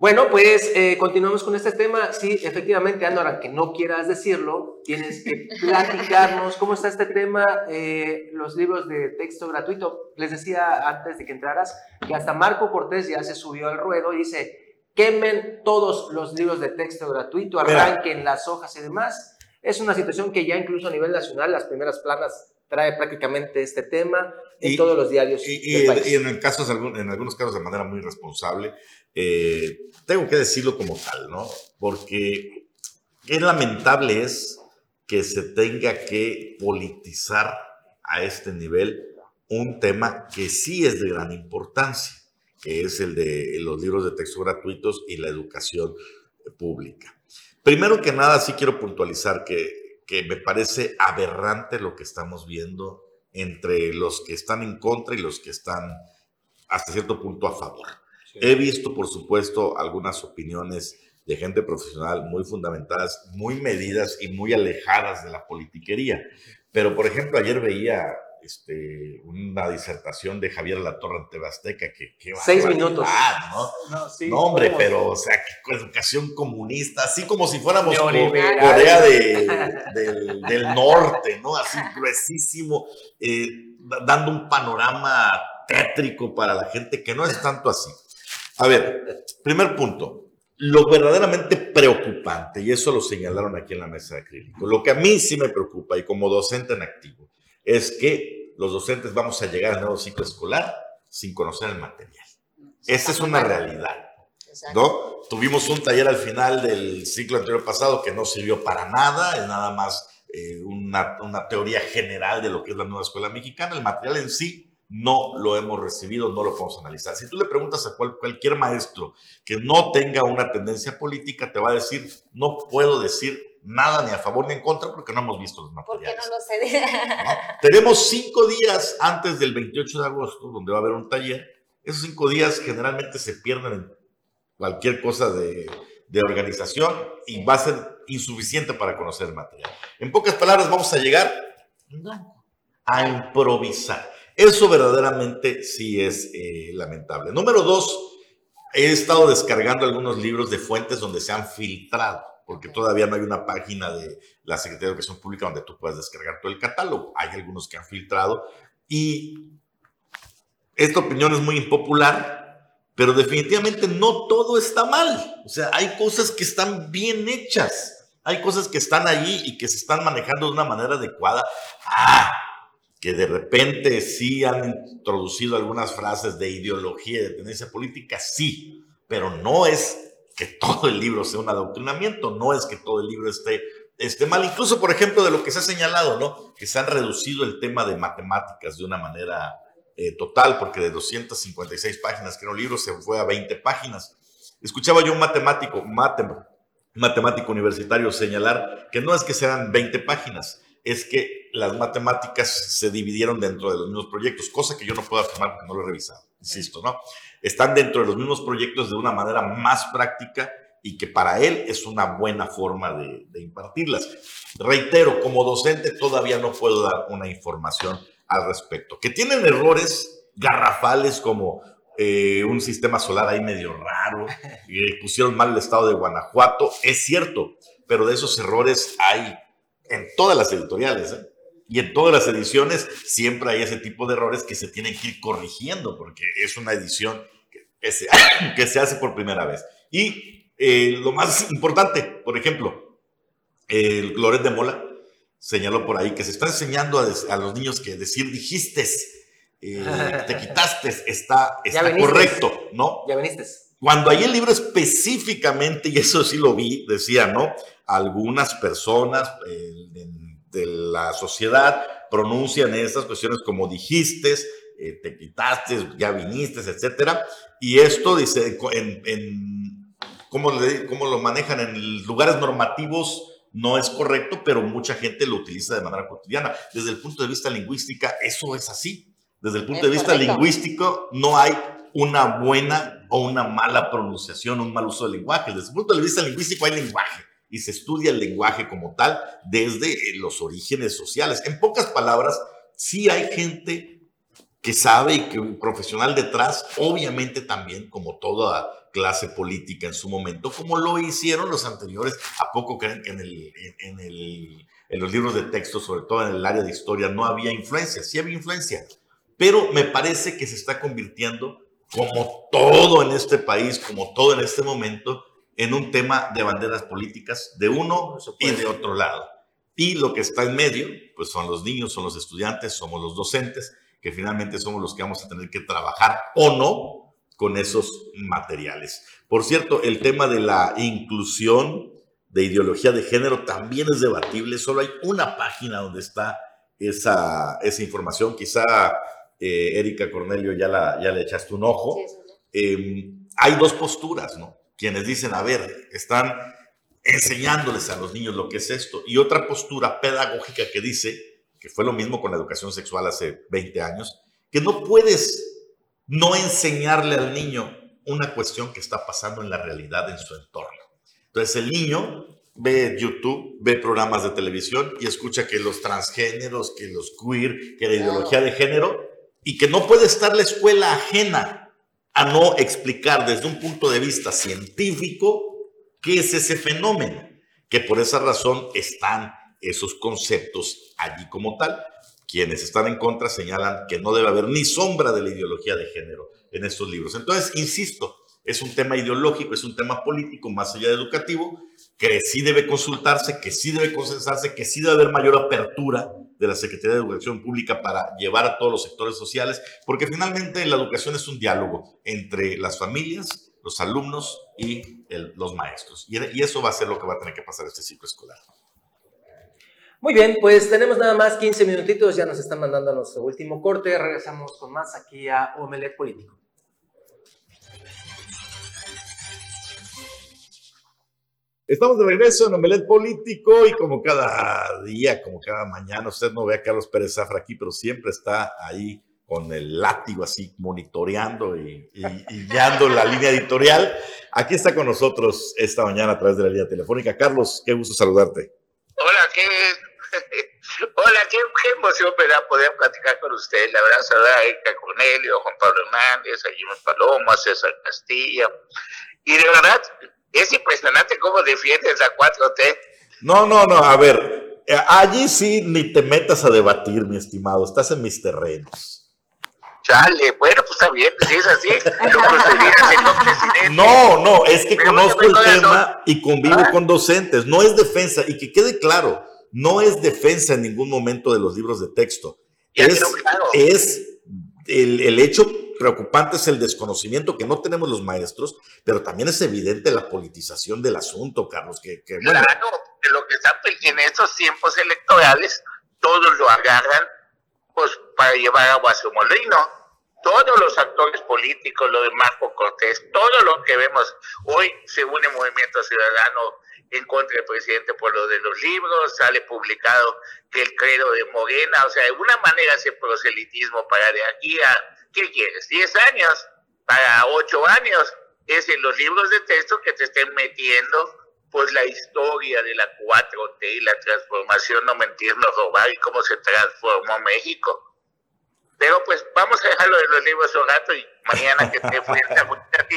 Bueno, pues eh, continuamos con este tema. Sí, efectivamente, Ando, que no quieras decirlo, tienes que platicarnos cómo está este tema, eh, los libros de texto gratuito. Les decía antes de que entraras que hasta Marco Cortés ya se subió al ruedo y dice, quemen todos los libros de texto gratuito, arranquen las hojas y demás. Es una situación que ya incluso a nivel nacional, las primeras planas trae prácticamente este tema en todos los diarios.
Y, en, el casos, en algunos casos de manera muy responsable. Eh, tengo que decirlo como tal, ¿no? Porque qué lamentable es que se tenga que politizar a este nivel un tema que sí es de gran importancia, que es el de los libros de texto gratuitos y la educación pública. Primero que nada, sí quiero puntualizar que, que me parece aberrante lo que estamos viendo entre los que están en contra y los que están hasta cierto punto a favor. He visto, por supuesto, algunas opiniones de gente profesional muy fundamentadas, muy medidas y muy alejadas de la politiquería. Pero, por ejemplo, ayer veía este, una disertación de Javier Latorre ante Tebasteca que,
seis minutos
¿no? No, hombre pero o sea que educación comunista así como si fuéramos Corea del, del, norte no así gruesísimo eh, dando un panorama tétrico para la gente que no es tanto así a ver, primer punto. Lo verdaderamente preocupante, y eso lo señalaron aquí en la mesa de acrílico, lo que a mí sí me preocupa y como docente en activo, es que los docentes vamos a llegar al nuevo ciclo escolar sin conocer el material. Esa es una realidad. ¿no? Tuvimos un taller al final del ciclo anterior pasado que no sirvió para nada, es nada más eh, una, una teoría general de lo que es la nueva escuela mexicana. El material en sí no lo hemos recibido, no lo podemos analizar. Si tú le preguntas a cualquier maestro que no tenga una tendencia política, te va a decir, no puedo decir nada ni a favor ni en contra porque no hemos visto los materiales.
Porque no lo sé.
Tenemos cinco días antes del 28 de agosto, donde va a haber un taller. Esos cinco días generalmente se pierden en cualquier cosa de, de organización y va a ser insuficiente para conocer el material. En pocas palabras, vamos a llegar a improvisar. Eso verdaderamente sí es eh, lamentable. Número dos, he estado descargando algunos libros de fuentes donde se han filtrado, porque todavía no hay una página de la Secretaría de Educación Pública donde tú puedas descargar todo el catálogo. Hay algunos que han filtrado y esta opinión es muy impopular, pero definitivamente no todo está mal. O sea, hay cosas que están bien hechas. Hay cosas que están allí y que se están manejando de una manera adecuada. Ah, que de repente sí han introducido algunas frases de ideología y de tendencia política, sí, pero no es que todo el libro sea un adoctrinamiento, no es que todo el libro esté, esté mal, incluso por ejemplo de lo que se ha señalado, ¿no? Que se han reducido el tema de matemáticas de una manera eh, total, porque de 256 páginas que era un libro se fue a 20 páginas. Escuchaba yo un matemático, matemático universitario señalar que no es que sean 20 páginas, es que las matemáticas se dividieron dentro de los mismos proyectos, cosa que yo no puedo afirmar porque no lo he revisado. insisto, ¿no? Están dentro de los mismos proyectos de una manera más práctica y que para él es una buena forma de, impartirlas. Reitero, como docente todavía no puedo dar una información al respecto. Que tienen errores garrafales como eh, un sistema solar ahí medio raro, y pusieron mal el estado de Guanajuato, es cierto, pero de esos errores hay en todas las editoriales, ¿eh? Y en todas las ediciones siempre hay ese tipo de errores que se tienen que ir corrigiendo, porque es una edición que, se, que se hace por primera vez. Y eh, lo más importante, por ejemplo, el Loret de Mola señaló por ahí que se está enseñando a, a los niños que decir dijiste, eh, te quitaste, está, está correcto, ¿no?
Ya viniste.
Cuando ahí el libro específicamente, y eso sí lo vi, decía, ¿no? Algunas personas eh, de, la sociedad pronuncian estas cuestiones como dijiste, eh, te quitaste, ya viniste, etcétera. Y esto dice, en, en ¿cómo, ¿cómo lo manejan en lugares normativos? no es correcto, pero mucha gente lo utiliza de manera cotidiana. Desde el punto de vista lingüística, eso es así. Desde el punto de vista lingüístico, no hay una buena o una mala pronunciación, un mal uso del lenguaje. Desde el punto de vista lingüístico hay lenguaje y se estudia el lenguaje como tal desde eh, los orígenes sociales. En pocas palabras, sí hay gente que sabe y que un profesional detrás, obviamente también, como toda clase política en su momento, como lo hicieron los anteriores. ¿A poco creen que en, el, en, el, en los libros de texto, sobre todo en el área de historia, no había influencia? Sí había influencia, pero me parece que se está convirtiendo, como todo en este país, como todo en este momento, en un tema de banderas políticas de uno y de otro lado. Y lo que está en medio, pues son los niños, son los estudiantes, somos los docentes, que finalmente somos los que vamos a tener que trabajar o no con esos materiales. Por cierto, el tema de la inclusión de ideología de género también es debatible. Solo hay una página donde está esa, esa información. Quizá eh, Erika Cornelio ya, la, ya le echaste un ojo. Em, hay dos posturas, ¿no? Quienes dicen, a ver, están enseñándoles a los niños lo que es esto. Y otra postura pedagógica que dice, que fue lo mismo con la educación sexual hace 20 años, que no puedes no enseñarle al niño una cuestión que está pasando en la realidad en su entorno. Entonces el niño ve YouTube, ve programas de televisión y escucha que los transgéneros, que los queer, que la ideología de género, y que no puede estar la escuela ajena a no explicar desde un punto de vista científico qué es ese fenómeno, que por esa razón están esos conceptos allí como tal. Quienes están en contra señalan que no debe haber ni sombra de la ideología de género en estos libros. Entonces, insisto, es un tema ideológico, es un tema político más allá de educativo, que sí debe consultarse, que sí debe consensarse, que sí debe haber mayor apertura de la Secretaría de Educación Pública para llevar a todos los sectores sociales, porque finalmente la educación es un diálogo entre las familias, los alumnos y los maestros. Y, eso va a ser lo que va a tener que pasar este ciclo escolar.
Muy bien, pues tenemos nada más 15 minutitos, ya nos están mandando nuestro último corte, regresamos con más aquí a Omelet Político.
Estamos de regreso en Omelet Político y como cada día, como cada mañana, usted no ve a Carlos Pérez Zafra aquí, pero siempre está ahí con el látigo así monitoreando y, guiando la línea editorial. Aquí está con nosotros esta mañana a través de la línea telefónica. Carlos, qué gusto saludarte.
Hola, qué Hola, qué, emoción me da poder platicar con usted. La verdad, saludar a Erika Cornelio, Juan Pablo Hernández, a Jimmy Paloma, César Castilla. Y de verdad, es impresionante cómo defiendes la 4T.
No, no, no, a ver, allí sí ni te metas a debatir, mi estimado, estás en mis terrenos.
Chale, bueno, pues está bien, si es así,
No, no, es que conozco el tema y convivo con docentes, no es defensa, y que quede claro, no es defensa en ningún momento de los libros de texto. Es, es el, el, hecho preocupante es el desconocimiento que no tenemos los maestros, pero también es evidente la politización del asunto, Carlos. Que, que
bueno. Que está en estos tiempos electorales, todos lo agarran pues para llevar agua a su molino todos los actores políticos, lo de Marco Cortés, todo lo que vemos hoy se une Movimiento Ciudadano en contra del presidente por lo de los libros, sale publicado que el credo de Morena, o sea, de alguna manera ese proselitismo para de aquí a, ¿qué quieres? ¿10 años? Para 8 años, es en los libros de texto que te estén metiendo pues la historia de la 4T y la transformación, no mentir, no robar y cómo se transformó México. Pero pues vamos a dejarlo de los libros un rato y mañana que te fuiste a ti,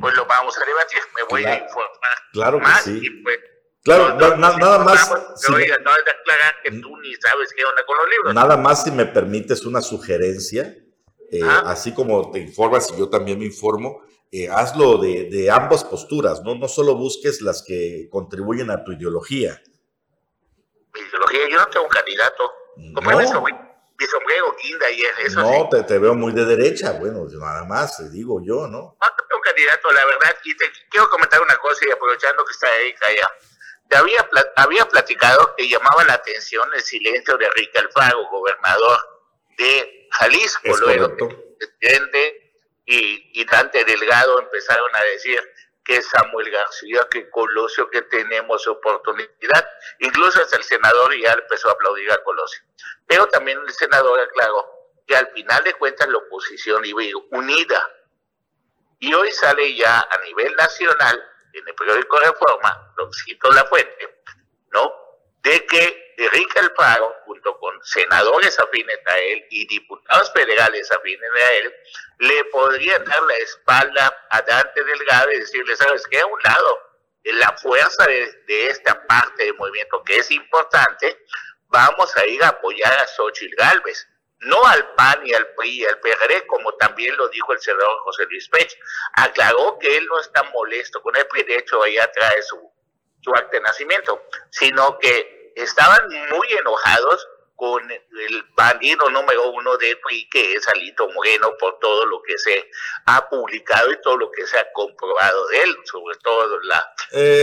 pues lo vamos a debatir. Me voy a informar
claro
más
sí.
y pues
Claro, nada más.
Si oiga, no es de aclarar que tú ni sabes qué onda con los libros.
Nada más si me permites una sugerencia, eh,
Ah.
así como te informas y yo también me informo, eh, hazlo de, de ambas posturas, ¿no? No solo busques las que contribuyen a tu ideología.
Mi ideología, yo no tengo un candidato. Como
No.
eso, güey. Mi sombrero guinda y eso sí.
No, te, te veo muy de derecha, bueno, nada más, te digo yo, ¿no?
No tengo un candidato, la verdad. Y te quiero comentar una cosa y aprovechando que está Erika allá. Te había, había platicado que llamaba la atención el silencio de Enrique Alfaro, gobernador de Jalisco, luego presidente y, y Dante Delgado empezaron a decir que Samuel García, que Colosio, que tenemos oportunidad. Incluso hasta el senador ya empezó a aplaudir a Colosio. Pero también el senador aclaró que al final de cuentas la oposición iba a ir unida. Y hoy sale ya a nivel nacional, en el periódico Reforma, lo cito la fuente, ¿no? De que Enrique Alfaro, junto con senadores afines a él y diputados federales afines a él, le podrían dar la espalda a Dante Delgado y decirle, ¿sabes qué? A un lado, la fuerza de, de esta parte del movimiento que es importante, vamos a ir a apoyar a Xochitl Gálvez, no al PAN y al PRI y al PRD, como también lo dijo el senador José Luis Pech. Aclaró que él no está molesto con el PRI, de hecho allá trae su, su acta de nacimiento, sino que estaban muy enojados con el bandido número uno de PRI, que es Alito Moreno, por todo lo que se ha publicado y todo lo que se ha comprobado de él, sobre todo la,
Eh,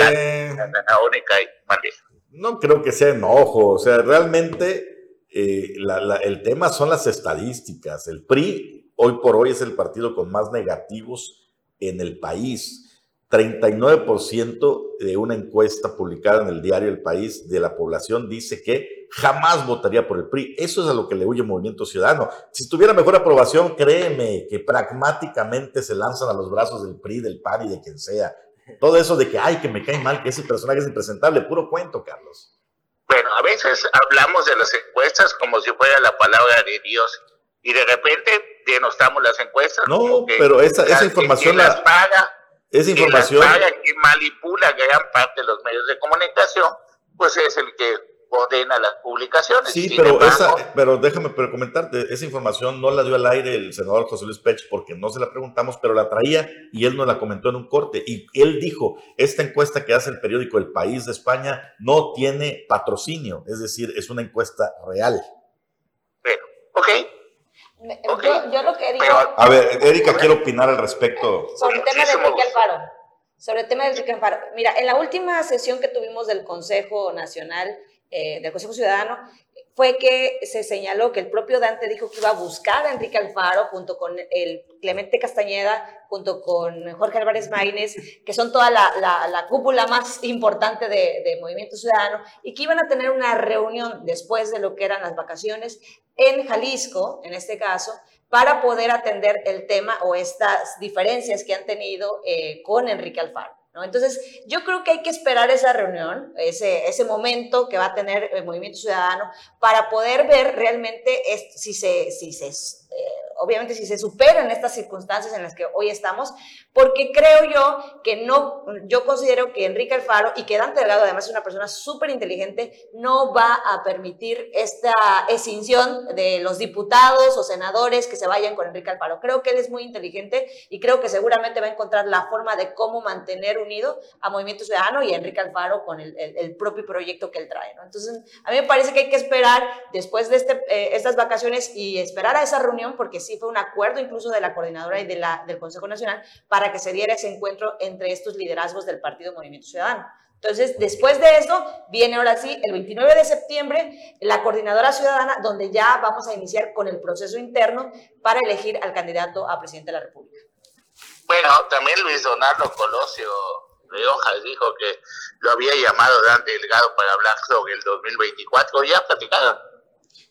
la, la y mande.
no creo que sea enojo, o sea, realmente eh, la- la- el tema son las estadísticas. El PRI hoy por hoy es el partido con más negativos en el país. 39% de una encuesta publicada en el diario El País de la población dice que jamás votaría por el PRI. Eso es a lo que le huye Movimiento Ciudadano. Si tuviera mejor aprobación, créeme que pragmáticamente se lanzan a los brazos del PRI, del PAN y de quien sea. Todo eso de que, ay, que me cae mal, que ese personaje es impresentable, puro cuento, Carlos.
Bueno, a veces hablamos de las encuestas como si fuera la palabra de Dios y de repente denostamos las encuestas.
No, pero esa- esa información la-
las paga,
Esa
que
información,
las paga, que manipula gran parte de los medios de comunicación, pues es el que ordena las publicaciones.
sí,
Sin
pero
embargo,
esa, pero déjame pero comentarte, esa información no la dio al aire el senador José Luis Pech porque no se la preguntamos, pero la traía y él nos la comentó en un corte. Y él dijo, esta encuesta que hace el periódico El País de España no tiene patrocinio, es decir, es una encuesta real.
Bueno, ok,
Yo, yo lo que digo
Pero-
A ver, Erika, quiero opinar al respecto.
sobre el tema de Enrique. Alfaro. Sobre el tema de Enrique Alfaro. Mira, en la última sesión que tuvimos del Consejo Nacional, eh, del Consejo Ciudadano, fue que se señaló que el propio Dante dijo que iba a buscar a Enrique Alfaro junto con el Clemente Castañeda, junto con Jorge Álvarez Maínez, que son toda la, la- la cúpula más importante de, de Movimiento Ciudadano, y que iban a tener una reunión después de lo que eran las vacaciones en Jalisco, en este caso, para poder atender el tema o estas diferencias que han tenido eh, con Enrique Alfaro. ¿No? Entonces, yo creo que hay que esperar esa reunión, ese, ese momento que va a tener el Movimiento Ciudadano para poder ver realmente si se, si se eh, obviamente si se superan estas circunstancias en las que hoy estamos, porque creo yo que no, yo considero que Enrique Alfaro y que Dante Delgado además es una persona súper inteligente, no va a permitir esta extinción de los diputados o senadores que se vayan con Enrique Alfaro. Creo que él es muy inteligente y creo que seguramente va a encontrar la forma de cómo mantener unido a Movimiento Ciudadano y a Enrique Alfaro con el, el- el propio proyecto que él trae. ¿no? Entonces, a mí me parece que hay que esperar después de este, eh, estas vacaciones y esperar a esa reunión, porque sí fue un acuerdo incluso de la coordinadora y de la, del Consejo Nacional para que se diera ese encuentro entre estos liderazgos del Partido Movimiento Ciudadano. Entonces, después de eso, viene ahora sí, el 29 de septiembre, la coordinadora ciudadana, donde ya vamos a iniciar con el proceso interno para elegir al candidato a presidente de la República.
Bueno, también Luis Donaldo Colosio de Hojas dijo que lo había llamado Dante Delgado para hablar sobre el 2024. ¿Ya platicado?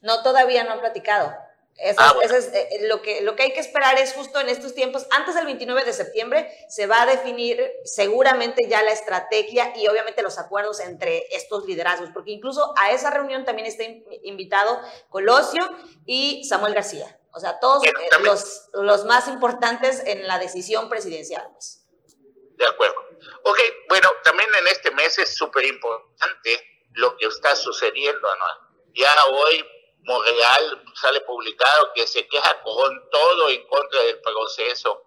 No, todavía no han platicado. Eso,
Ah,
eso es eh, lo, que, lo que hay que esperar es justo en estos tiempos, antes del 29 de septiembre, se va a definir seguramente ya la estrategia y obviamente los acuerdos entre estos liderazgos, porque incluso a esa reunión también está in- invitado Colosio y Samuel García. O sea, todos eh, los, los más importantes en la decisión presidencial. pues.
De acuerdo. Ok, bueno, también en este mes es súper importante lo que está sucediendo, ¿no? Ya hoy Monreal sale publicado que se queja con todo en contra del proceso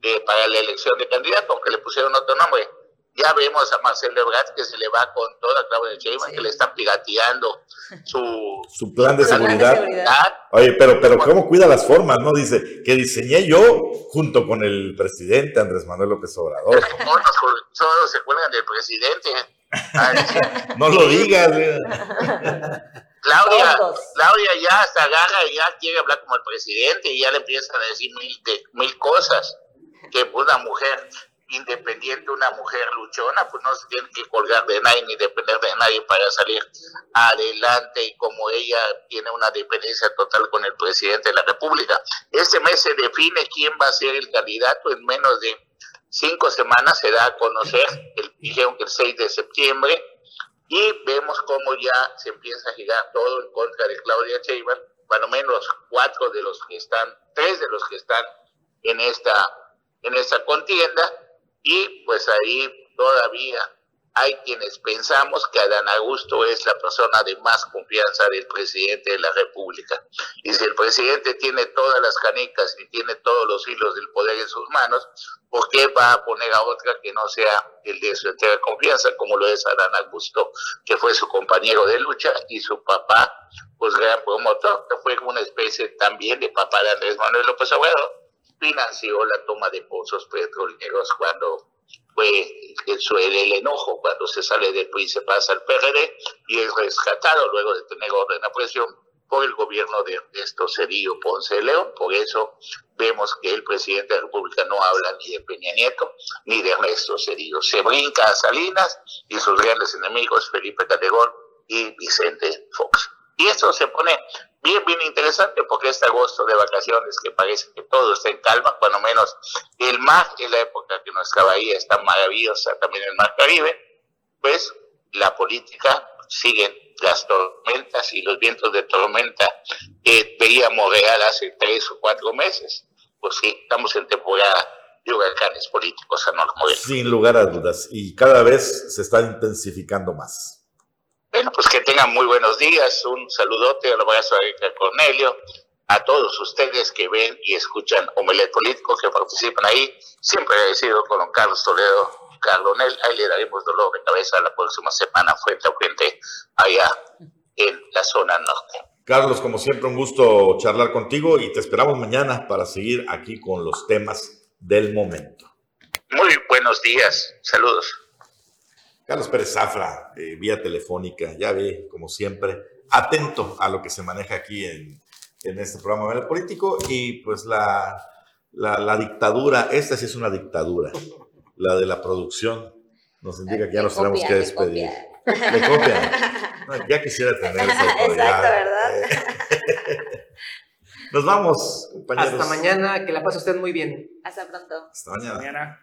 de, para la elección de candidato, aunque le pusieron otro nombre. Ya vemos a Marcelo Ebrard que se le va con toda Claudia Sheinbaum, que le está pirateando su
Su plan de
Su plan de
seguridad. Oye, pero, pero ¿cómo cuida las formas? No dice que diseñé yo junto con el presidente Andrés Manuel López Obrador.
Todos, todos se cuelgan del presidente. Ay,
No lo digas. eh.
Claudia. Claudia ya hasta agarra y ya quiere hablar como el presidente y ya le empiezan a decir mil, de- mil cosas. Que una mujer independiente, una mujer luchona, pues no se tiene que colgar de nadie ni depender de nadie para salir adelante y como ella tiene una dependencia total con el presidente de la República. Este mes se define quién va a ser el candidato. En menos de cinco semanas se da a conocer, el, dijeron que el 6 de septiembre, y vemos cómo ya se empieza a girar todo en contra de Claudia Sheinbaum, cuando menos cuatro de los que están, tres de los que están en esta, en esta contienda, y pues ahí todavía hay quienes pensamos que Adán Augusto es la persona de más confianza del presidente de la República. Y si el presidente tiene todas las canicas y tiene todos los hilos del poder en sus manos, ¿por qué va a poner a otra que no sea el de su entera confianza, como lo es Adán Augusto, que fue su compañero de lucha y su papá, pues gran promotor, que fue una especie también de papá de Andrés Manuel López Obrador, financió la toma de pozos petroleros cuando fue su- el, el enojo cuando se sale del PRI se pasa al PRD y es rescatado luego de tener orden a presión por el gobierno de Ernesto Cedillo Ponce de León. Por eso vemos que el presidente de la República no habla ni de Peña Nieto ni de Ernesto Cedillo. Se brinca a Salinas y sus grandes enemigos, Felipe Calderón y Vicente Fox. Y eso se pone bien, bien interesante porque este agosto de vacaciones que parece que todo está en calma, cuando menos el mar en la época que nuestra bahía está maravillosa, también el mar Caribe, pues la política sigue las tormentas y los vientos de tormenta que veíamos real hace tres o cuatro meses. Pues sí, estamos en temporada de huracanes políticos a.
Sin lugar a dudas. Y cada vez se está intensificando más.
Bueno, pues que tengan muy buenos días. Un saludote, un abrazo a Cornelio, a todos ustedes que ven y escuchan Omelet Político, que participan ahí. Siempre agradecido con don Carlos Toledo, Carlonel. Ahí le daremos dolor de cabeza la próxima semana frente a frente allá en la zona norte.
Carlos, como siempre, un gusto charlar contigo y te esperamos mañana para seguir aquí con los temas del momento.
Muy buenos días. Saludos.
Carlos Pérez Zafra, eh, vía telefónica, ya ve, como siempre, atento a lo que se maneja aquí en, en este programa del político y pues la, la, la dictadura, esta sí es una dictadura, la de la producción, nos indica que ya nos tenemos que despedir. Le copian. No, ya quisiera tener esa autoridad.
Exacto, ¿verdad?
Eh, Nos vamos, compañeros.
Hasta mañana, que la pase usted muy bien.
Hasta pronto.
Hasta mañana.
Mañana.